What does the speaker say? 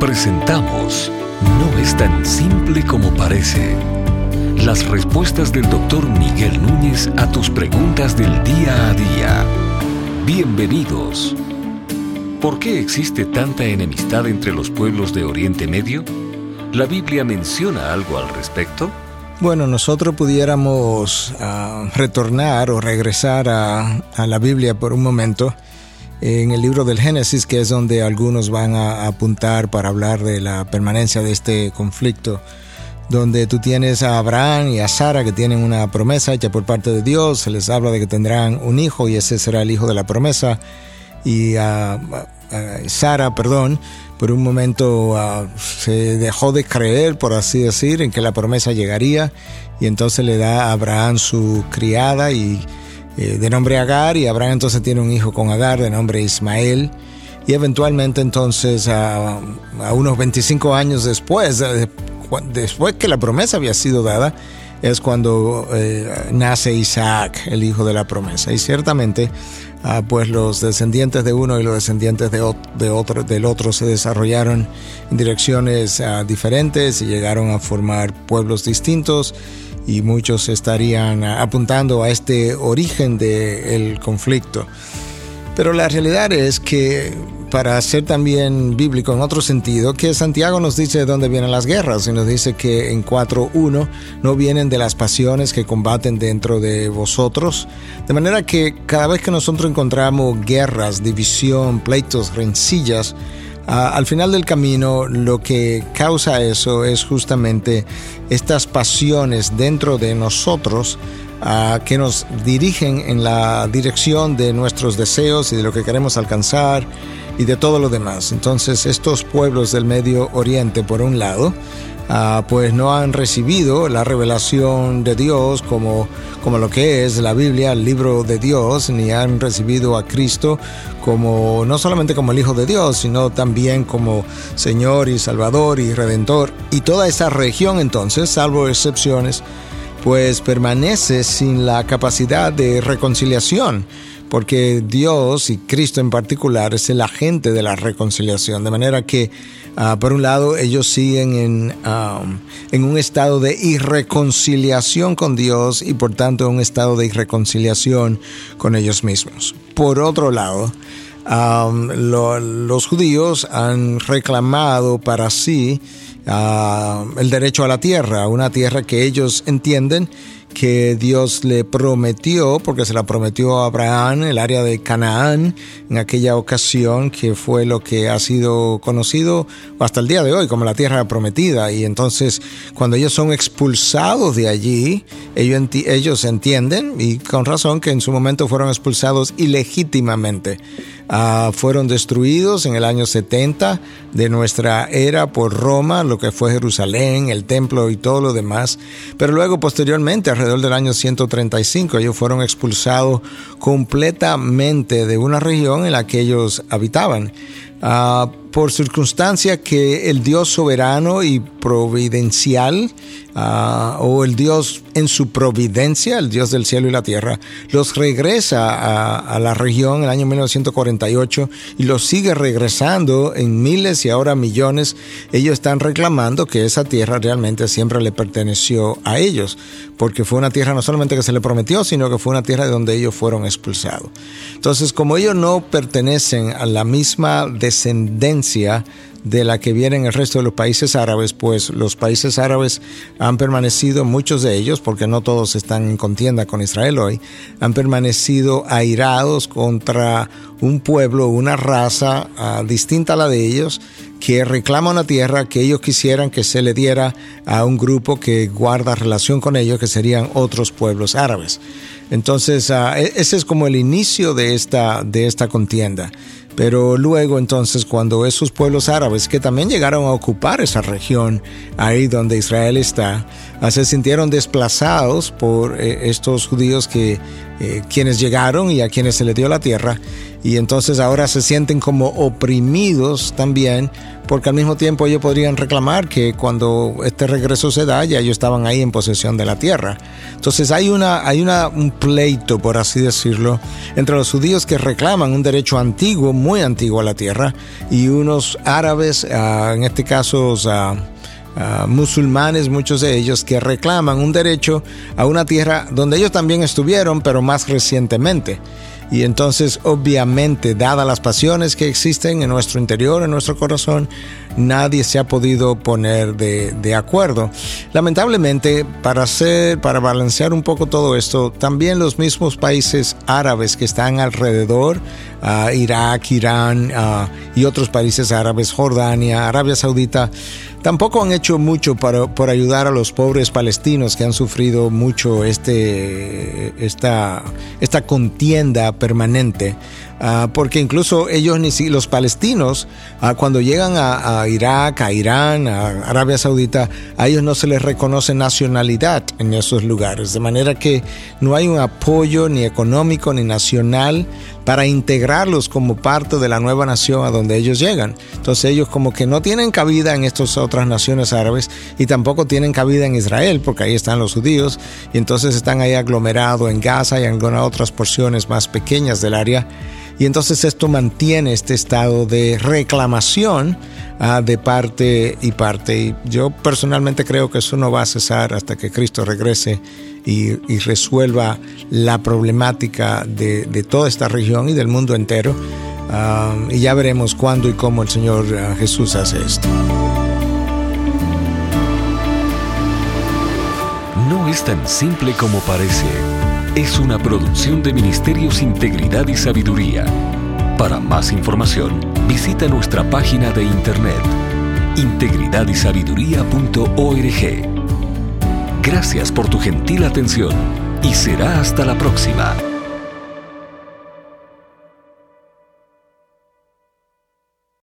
Presentamos No es tan simple como parece. Las respuestas del doctor Miguel Núñez a tus preguntas del día a día. Bienvenidos. ¿Por qué existe tanta enemistad entre los pueblos de Oriente Medio? ¿La Biblia menciona algo al respecto? Bueno, nosotros pudiéramos uh, retornar o regresar a, a, la Biblia por un momento en el libro del Génesis, que es donde algunos van a apuntar para hablar de la permanencia de este conflicto, donde tú tienes a Abraham y a Sara que tienen una promesa hecha por parte de Dios, se les habla de que tendrán un hijo y ese será el hijo de la promesa, y a, a Sara, perdón, por un momento se dejó de creer, por así decir, en que la promesa llegaría. Y entonces le da a Abraham su criada y eh, de nombre Agar y Abraham entonces tiene un hijo con Agar de nombre Ismael y eventualmente entonces a, unos 25 años después, después que la promesa había sido dada, es cuando eh, nace Isaac, el hijo de la promesa. Y ciertamente ah, pues los descendientes de uno y los descendientes de, de otro, del otro se desarrollaron en direcciones ah, diferentes y llegaron a formar pueblos distintos y muchos estarían apuntando a este origen del conflicto. Pero la realidad es que para ser también bíblico en otro sentido, que Santiago nos dice de dónde vienen las guerras y nos dice que en 4.1 no vienen de las pasiones que combaten dentro de vosotros. De manera que cada vez que nosotros encontramos guerras, división, pleitos, rencillas, al final del camino lo que causa eso es justamente estas pasiones dentro de nosotros uh, que nos dirigen en la dirección de nuestros deseos y de lo que queremos alcanzar y de todo lo demás. Entonces estos pueblos del Medio Oriente, por un lado, uh, pues no han recibido la revelación de Dios como, como lo que es la Biblia, el libro de Dios, ni han recibido a Cristo como no solamente como el Hijo de Dios, sino también como Señor y Salvador y Redentor. Y toda esa región entonces, salvo excepciones, pues permanece sin la capacidad de reconciliación porque Dios y Cristo en particular es el agente de la reconciliación, de manera que, uh, por un lado, ellos siguen en, en un estado de irreconciliación con Dios y por tanto en un estado de irreconciliación con ellos mismos. Por otro lado, um, lo, los judíos han reclamado para sí el derecho a la tierra, una tierra que ellos entienden que Dios le prometió, porque se la prometió a Abraham, el área de Canaán, en aquella ocasión, que fue lo que ha sido conocido hasta el día de hoy como la tierra prometida. Y entonces, cuando ellos son expulsados de allí, ellos, ellos entienden, y con razón, que en su momento fueron expulsados ilegítimamente. Uh, fueron destruidos en el año 70 de nuestra era por Roma, lo que fue Jerusalén, el templo y todo lo demás. Pero luego, posteriormente, alrededor del año 135, ellos fueron expulsados completamente de una región en la que ellos habitaban. Uh, por circunstancia que el Dios soberano y providencial, uh, o el Dios en su providencia, el Dios del cielo y la tierra, los regresa a, a, la región en el año 1948 y los sigue regresando en miles y ahora millones. Ellos están reclamando que esa tierra realmente siempre le perteneció a ellos, porque fue una tierra no solamente que se le prometió, sino que fue una tierra de donde ellos fueron expulsados. Entonces, como ellos no pertenecen a la misma descendencia, de la que vienen el resto de los países árabes, pues los países árabes han permanecido, muchos de ellos, porque no todos están en contienda con Israel hoy, han permanecido airados contra un pueblo, una raza uh, distinta a la de ellos, que reclama una tierra que ellos quisieran que se le diera a un grupo que guarda relación con ellos, que serían otros pueblos árabes. Entonces, uh, ese es como el inicio de esta, de esta contienda. Pero luego entonces cuando esos pueblos árabes que también llegaron a ocupar esa región ahí donde Israel está, ah, se sintieron desplazados por eh, estos judíos que eh, quienes llegaron y a quienes se les dio la tierra y entonces ahora se sienten como oprimidos también porque al mismo tiempo ellos podrían reclamar que cuando este regreso se da ya ellos estaban ahí en posesión de la tierra. Entonces hay una hay un pleito por así decirlo entre los judíos que reclaman un derecho antiguo, muy antiguo a la tierra y unos árabes, ah, en este caso ah, musulmanes, muchos de ellos, que reclaman un derecho a una tierra donde ellos también estuvieron, pero más recientemente. Y entonces, obviamente, dadas las pasiones que existen en nuestro interior, en nuestro corazón, nadie se ha podido poner de, acuerdo. Lamentablemente, para hacer, para balancear un poco todo esto, también los mismos países árabes que están alrededor, Irak, Irán uh, y otros países árabes, Jordania, Arabia Saudita, tampoco han hecho mucho para, por ayudar a los pobres palestinos que han sufrido mucho este, esta, esta contienda permanente. Ah, porque incluso ellos, ni los palestinos, ah, cuando llegan a, Irak, a Irán, a Arabia Saudita, a ellos no se les reconoce nacionalidad en esos lugares, de manera que no hay un apoyo ni económico ni nacional para integrarlos como parte de la nueva nación a donde ellos llegan. Entonces ellos como que no tienen cabida en estas otras naciones árabes y tampoco tienen cabida en Israel, porque ahí están los judíos, y entonces están ahí aglomerados en Gaza y en algunas otras porciones más pequeñas del área y entonces esto mantiene este estado de reclamación ah, de parte y parte. Y yo personalmente creo que eso no va a cesar hasta que Cristo regrese y, resuelva la problemática de, toda esta región y del mundo entero. Ah, y ya veremos cuándo y cómo el Señor ah, Jesús hace esto. No es tan simple como parece es una producción de Ministerios Integridad y Sabiduría. Para más información, visita nuestra página de internet integridadysabiduría.org. Gracias por tu gentil atención y será hasta la próxima.